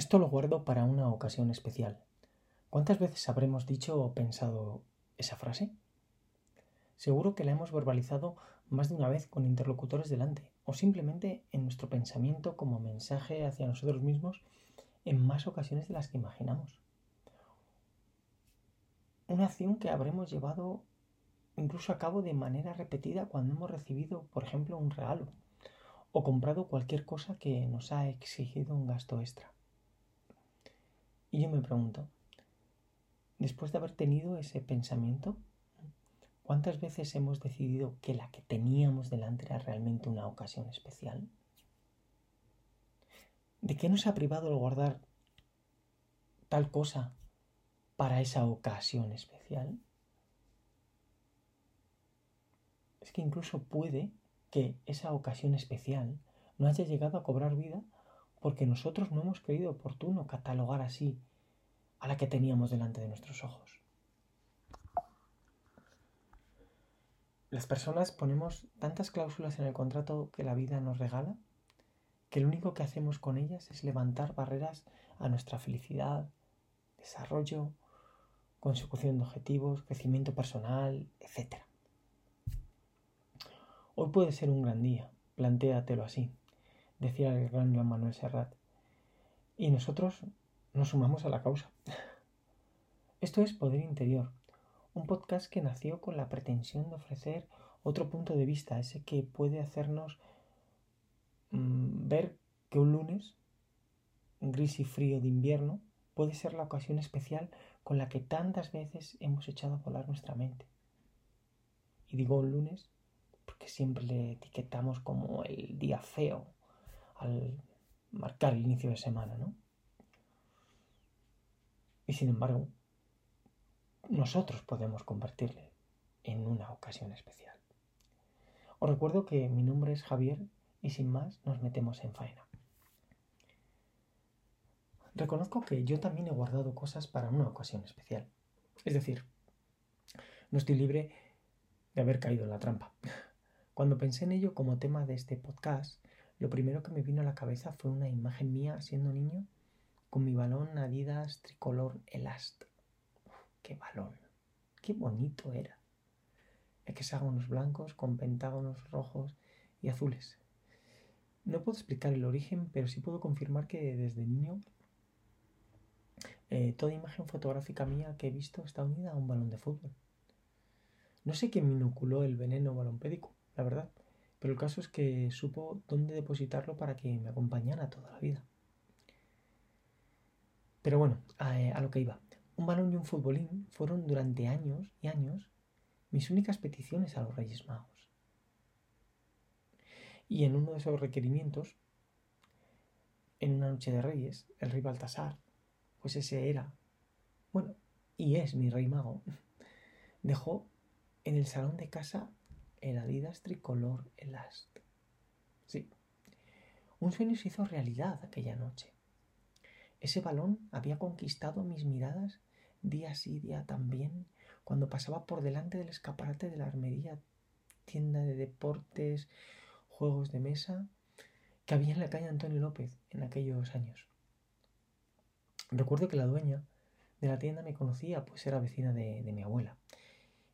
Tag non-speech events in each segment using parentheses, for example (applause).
Esto lo guardo para una ocasión especial. ¿Cuántas veces habremos dicho o pensado esa frase? Seguro que la hemos verbalizado más de una vez con interlocutores delante, o simplemente en nuestro pensamiento como mensaje hacia nosotros mismos en más ocasiones de las que imaginamos. Una acción que habremos llevado incluso a cabo de manera repetida cuando hemos recibido, por ejemplo, un regalo o comprado cualquier cosa que nos ha exigido un gasto extra. Y yo me pregunto, después de haber tenido ese pensamiento, ¿cuántas veces hemos decidido que la que teníamos delante era realmente una ocasión especial? ¿De qué nos ha privado el guardar tal cosa para esa ocasión especial? Es que incluso puede que esa ocasión especial no haya llegado a cobrar vida porque nosotros no hemos creído oportuno catalogar así a la que teníamos delante de nuestros ojos. Las personas ponemos tantas cláusulas en el contrato que la vida nos regala que lo único que hacemos con ellas es levantar barreras a nuestra felicidad, desarrollo, consecución de objetivos, crecimiento personal, etc. Hoy puede ser un gran día, plantéatelo así decía el gran Juan Manuel Serrat. Y nosotros nos sumamos a la causa. (laughs) Esto es Poder Interior, un podcast que nació con la pretensión de ofrecer otro punto de vista, ese que puede hacernos mm, ver que un lunes, gris y frío de invierno, puede ser la ocasión especial con la que tantas veces hemos echado a volar nuestra mente. Y digo un lunes porque siempre le etiquetamos como el día feo, al marcar el inicio de semana, ¿no? Y sin embargo, nosotros podemos convertirle en una ocasión especial. Os recuerdo que mi nombre es Javier y sin más nos metemos en faena. Reconozco que yo también he guardado cosas para una ocasión especial. Es decir, no estoy libre de haber caído en la trampa. (laughs) Cuando pensé en ello como tema de este podcast, lo primero que me vino a la cabeza fue una imagen mía siendo niño con mi balón Adidas tricolor Elast. ¡Qué balón! ¡Qué bonito era! Hexágonos blancos con pentágonos rojos y azules. No puedo explicar el origen, pero sí puedo confirmar que desde niño eh, toda imagen fotográfica mía que he visto está unida a un balón de fútbol. No sé quién me inoculó el veneno balompédico, la verdad, pero el caso es que supo dónde depositarlo para que me acompañara toda la vida. Pero bueno, a, lo que iba. Un balón y un futbolín fueron durante años y años mis únicas peticiones a los Reyes Magos. Y en uno de esos requerimientos, en una noche de Reyes, el rey Baltasar, pues ese era, bueno, y es mi rey mago, (laughs) dejó en el salón de casa el Adidas tricolor Elast. Sí, un sueño se hizo realidad aquella noche. Ese balón había conquistado mis miradas día sí día también cuando pasaba por delante del escaparate de la armería, tienda de deportes, juegos de mesa que había en la calle Antonio López en aquellos años. Recuerdo que la dueña de la tienda me conocía, pues era vecina de, de mi abuela.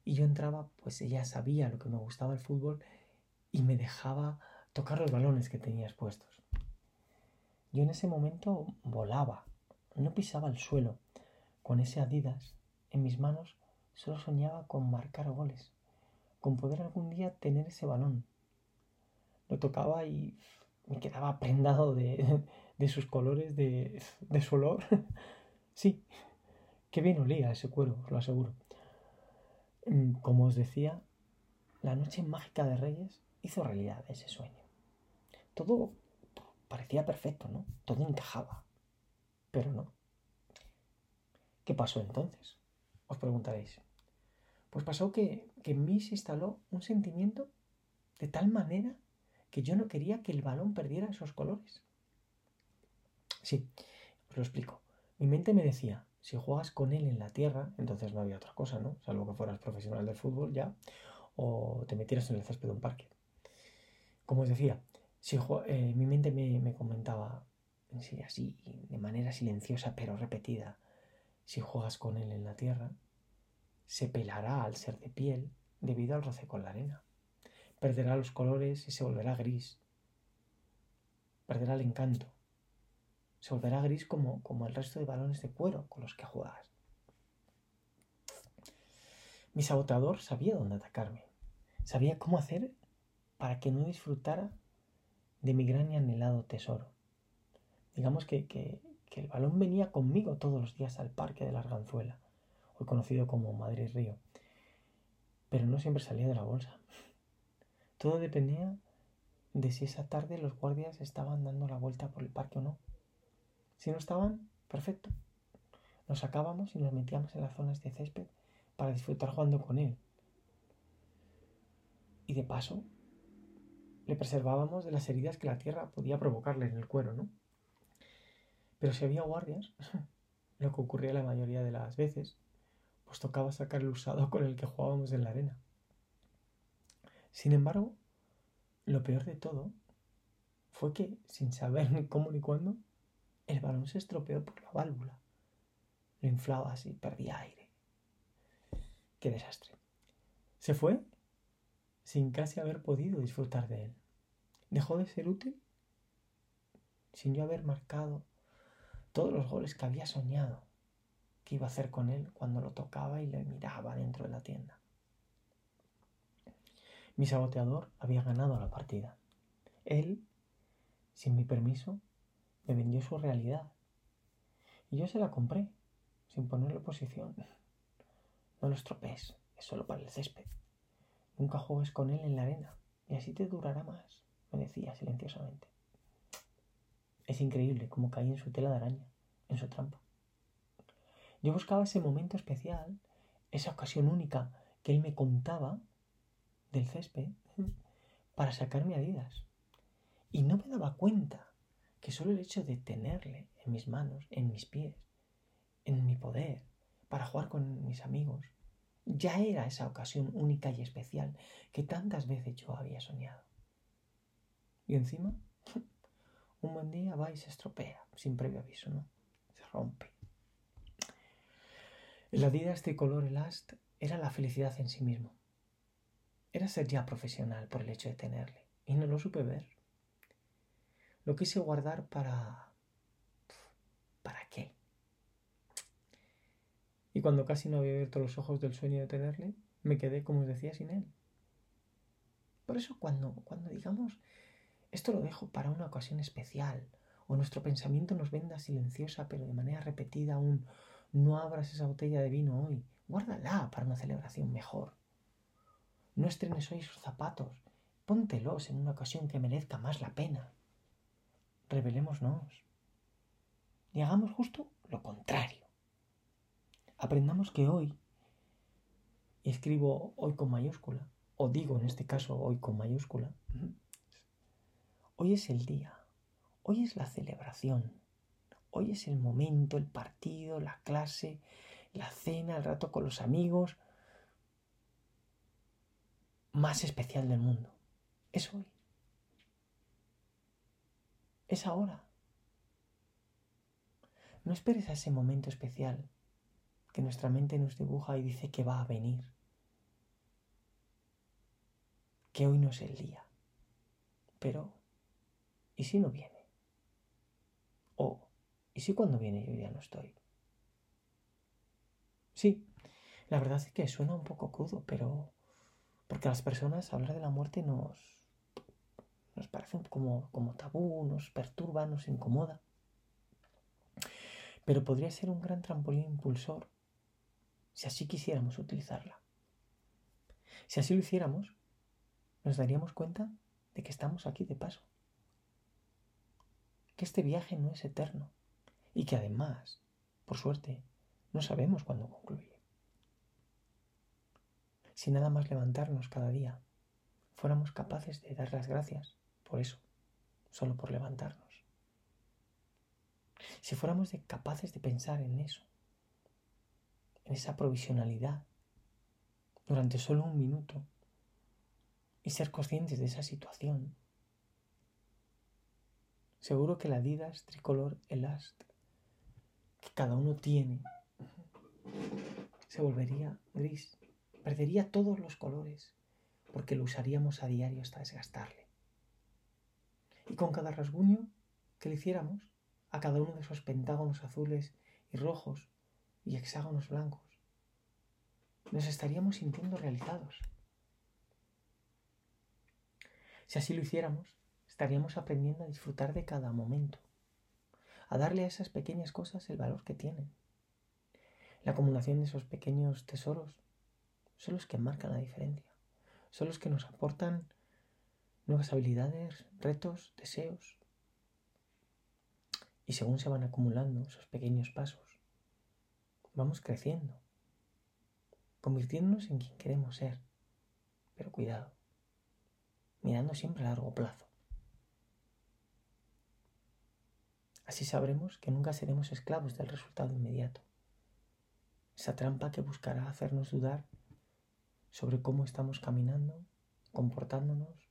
Y yo entraba, pues ella sabía lo que me gustaba el fútbol y me dejaba tocar los balones que tenía expuestos. Yo en ese momento volaba, no pisaba el suelo. Con ese Adidas en mis manos solo soñaba con marcar goles, con poder algún día tener ese balón. Lo tocaba y me quedaba prendado de, (laughs) de sus colores, de, de su olor. (laughs) sí, qué bien olía ese cuero, os lo aseguro. Mm, como os decía, la noche mágica de Reyes hizo realidad ese sueño. Todo parecía perfecto, ¿no? Todo encajaba. Pero no. ¿Qué pasó entonces? Os preguntaréis. Pues pasó que, que en mí se instaló un sentimiento de tal manera que yo no quería que el balón perdiera esos colores. Sí, os lo explico. Mi mente me decía, si juegas con él en la tierra, entonces no había otra cosa, ¿no? Salvo que fueras profesional del fútbol ya, o te metieras en el césped de un parque. Como os decía, eh, mi mente me, comentaba, sí, así, de manera silenciosa pero repetida, si juegas con él en la tierra, se pelará al ser de piel debido al roce con la arena. Perderá los colores y se volverá gris. Perderá el encanto. Se volverá gris como, como el resto de balones de cuero con los que juegas. Mi saboteador sabía dónde atacarme. Sabía cómo hacer para que no disfrutara de mi gran y anhelado tesoro. Digamos que, que, que el balón venía conmigo todos los días al parque de la Arganzuela, hoy conocido como Madrid Río, pero no siempre salía de la bolsa. Todo dependía de si esa tarde los guardias estaban dando la vuelta por el parque o no. Si no estaban, perfecto. Nos sacábamos y nos metíamos en las zonas de césped para disfrutar jugando con él. Y de paso, le preservábamos de las heridas que la tierra podía provocarle en el cuero, ¿no? Pero si había guardias, (laughs) lo que ocurría la mayoría de las veces, pues tocaba sacar el usado con el que jugábamos en la arena. Sin embargo, lo peor de todo fue que, sin saber ni cómo ni cuándo, el balón se estropeó por la válvula. Lo inflaba así, perdía aire. Qué desastre. Se fue sin casi haber podido disfrutar de él. Dejó de ser útil sin yo haber marcado todos los goles que había soñado que iba a hacer con él cuando lo tocaba y le miraba dentro de la tienda. Mi saboteador había ganado la partida. Él, sin mi permiso, me vendió su realidad. Y yo se la compré, sin ponerle oposición. (laughs) No lo estropees, es solo para el césped. Nunca juegues con él en la arena, y así te durará más, me decía silenciosamente. Es increíble cómo caí en su tela de araña, en su trampa. Yo buscaba ese momento especial, esa ocasión única que él me contaba del césped (laughs) para sacarme heridas. Y no me daba cuenta que solo el hecho de tenerle en mis manos, en mis pies, en mi poder, para jugar con mis amigos, ya era esa ocasión única y especial que tantas veces yo había soñado. Y encima (laughs) un buen día va y se estropea, sin previo aviso, ¿no? Se rompe. El Adidas tricolor Elast era la felicidad en sí mismo. Era ser ya profesional por el hecho de tenerle, y no lo supe ver. Lo quise guardar para... ¿Para qué? Y cuando casi no había abierto los ojos del sueño de tenerle, me quedé, como os decía, sin él. Por eso cuando, cuando digamos esto lo dejo para una ocasión especial, o nuestro pensamiento nos venda silenciosa pero de manera repetida un no abras esa botella de vino hoy, guárdala para una celebración mejor. No estrenes hoy sus zapatos, póntelos en una ocasión que merezca más la pena. Revelémonos y hagamos justo lo contrario. Aprendamos que hoy, y escribo hoy con mayúscula, o digo en este caso hoy con mayúscula, Hoy es el día, hoy es la celebración, hoy es el momento, el partido, la clase, la cena, el rato con los amigos más especial del mundo. Es hoy. Es ahora. No esperes a ese momento especial que nuestra mente nos dibuja y dice que va a venir. Que hoy no es el día. Pero ¿Y si no viene? O, ¿y si cuando viene yo ya no estoy? Sí, la verdad es que suena un poco crudo, pero porque a las personas hablar de la muerte nos, nos parece como, como tabú, nos perturba, nos incomoda. Pero podría ser un gran trampolín impulsor si así quisiéramos utilizarla. Si así lo hiciéramos, nos daríamos cuenta de que estamos aquí de paso que este viaje no es eterno y que además, por suerte, no sabemos cuándo concluye. Si nada más levantarnos cada día fuéramos capaces de dar las gracias por eso, solo por levantarnos. Si fuéramos capaces de pensar en eso, en esa provisionalidad, durante solo un minuto, y ser conscientes de esa situación seguro que la Adidas tricolor Elast que cada uno tiene se volvería gris, perdería todos los colores, porque lo usaríamos a diario hasta desgastarle. Y con cada rasguño que le hiciéramos a cada uno de esos pentágonos azules y rojos y hexágonos blancos, nos estaríamos sintiendo realizados. Si así lo hiciéramos, estaríamos aprendiendo a disfrutar de cada momento, a darle a esas pequeñas cosas el valor que tienen. La acumulación de esos pequeños tesoros son los que marcan la diferencia, son los que nos aportan nuevas habilidades, retos, deseos. Y según se van acumulando esos pequeños pasos, vamos creciendo, convirtiéndonos en quien queremos ser. Pero cuidado, mirando siempre a largo plazo. Así sabremos que nunca seremos esclavos del resultado inmediato. Esa trampa que buscará hacernos dudar sobre cómo estamos caminando, comportándonos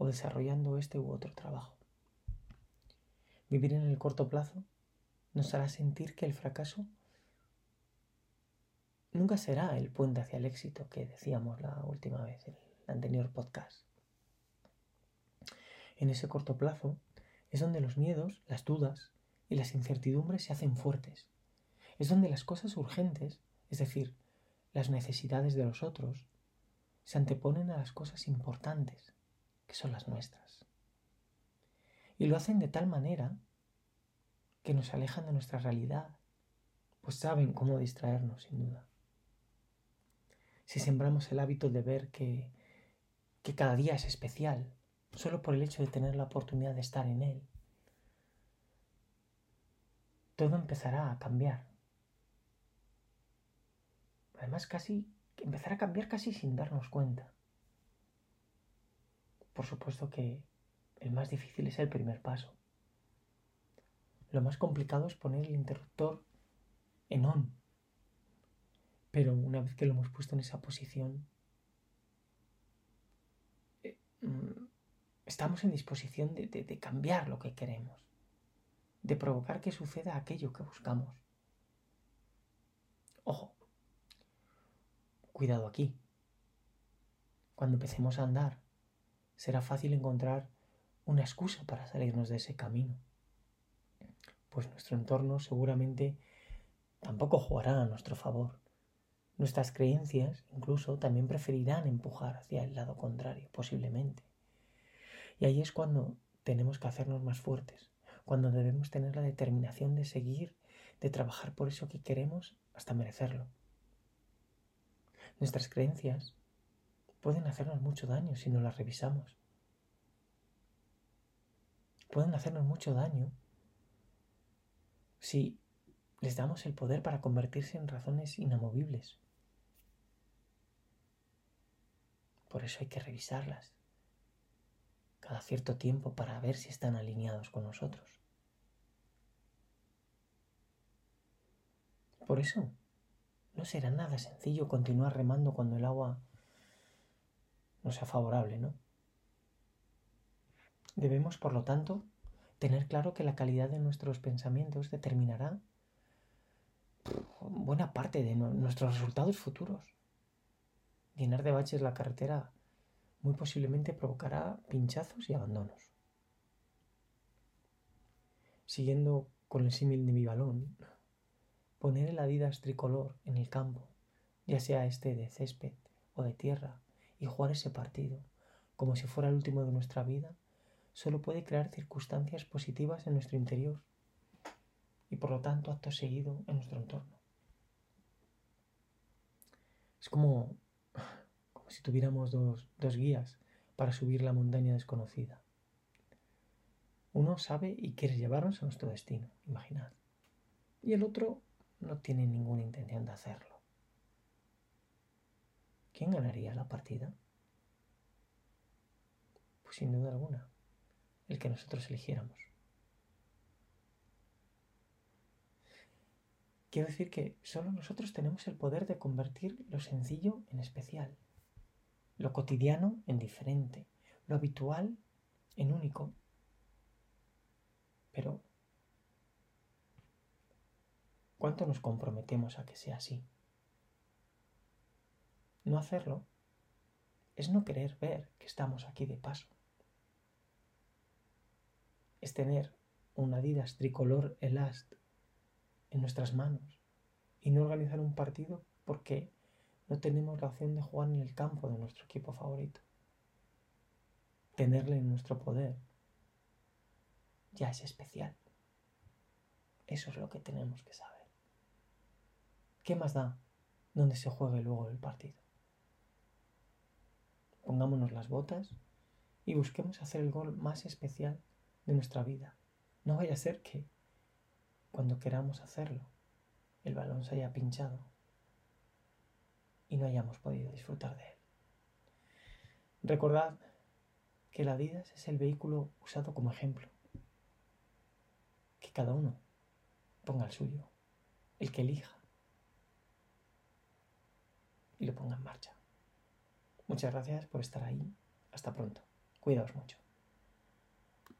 o desarrollando este u otro trabajo. Vivir en el corto plazo nos hará sentir que el fracaso nunca será el puente hacia el éxito que decíamos la última vez, el anterior podcast. En ese corto plazo es donde los miedos, las dudas y las incertidumbres se hacen fuertes. Es donde las cosas urgentes, es decir, las necesidades de los otros, se anteponen a las cosas importantes, que son las nuestras. Y lo hacen de tal manera que nos alejan de nuestra realidad, pues saben cómo distraernos, sin duda. Si sembramos el hábito de ver que, que cada día es especial, solo por el hecho de tener la oportunidad de estar en él. Todo empezará a cambiar. Además, casi empezará a cambiar casi sin darnos cuenta. Por supuesto que el más difícil es el primer paso. Lo más complicado es poner el interruptor en on. Pero una vez que lo hemos puesto en esa posición, eh, mm, estamos en disposición de, de cambiar lo que queremos, de provocar que suceda aquello que buscamos. Ojo, cuidado aquí. Cuando empecemos a andar, será fácil encontrar una excusa para salirnos de ese camino. Pues nuestro entorno seguramente tampoco jugará a nuestro favor. Nuestras creencias incluso también preferirán empujar hacia el lado contrario, posiblemente. Y ahí es cuando tenemos que hacernos más fuertes, cuando debemos tener la determinación de seguir, de trabajar por eso que queremos hasta merecerlo. Nuestras creencias pueden hacernos mucho daño si no las revisamos. Pueden hacernos mucho daño si les damos el poder para convertirse en razones inamovibles. Por eso hay que revisarlas cada cierto tiempo para ver si están alineados con nosotros. Por eso no será nada sencillo continuar remando cuando el agua no sea favorable, ¿no? Debemos, por lo tanto, tener claro que la calidad de nuestros pensamientos determinará buena parte de nuestros resultados futuros. Llenar de baches la carretera muy posiblemente provocará pinchazos y abandonos. Siguiendo con el símil de mi balón, poner el Adidas tricolor en el campo, ya sea este de césped o de tierra, y jugar ese partido como si fuera el último de nuestra vida, solo puede crear circunstancias positivas en nuestro interior y por lo tanto acto seguido en nuestro entorno. Es como si tuviéramos dos, dos guías para subir la montaña desconocida. Uno sabe y quiere llevarnos a nuestro destino, imaginad. Y el otro no tiene ninguna intención de hacerlo. ¿Quién ganaría la partida? Pues sin duda alguna, el que nosotros eligiéramos. Quiero decir que solo nosotros tenemos el poder de convertir lo sencillo en especial lo cotidiano en diferente, lo habitual en único. Pero, ¿cuánto nos comprometemos a que sea así? No hacerlo es no querer ver que estamos aquí de paso. Es tener un Adidas tricolor Elast en nuestras manos y no organizar un partido porque no tenemos la opción de jugar en el campo de nuestro equipo favorito. Tenerle en nuestro poder ya es especial. Eso es lo que tenemos que saber. ¿Qué más da donde se juegue luego el partido? Pongámonos las botas y busquemos hacer el gol más especial de nuestra vida. No vaya a ser que, cuando queramos hacerlo, el balón se haya pinchado y no hayamos podido disfrutar de él. Recordad que la vida es el vehículo usado como ejemplo. Que cada uno ponga el suyo, el que elija, y lo ponga en marcha. Muchas gracias por estar ahí. Hasta pronto. Cuidaos mucho.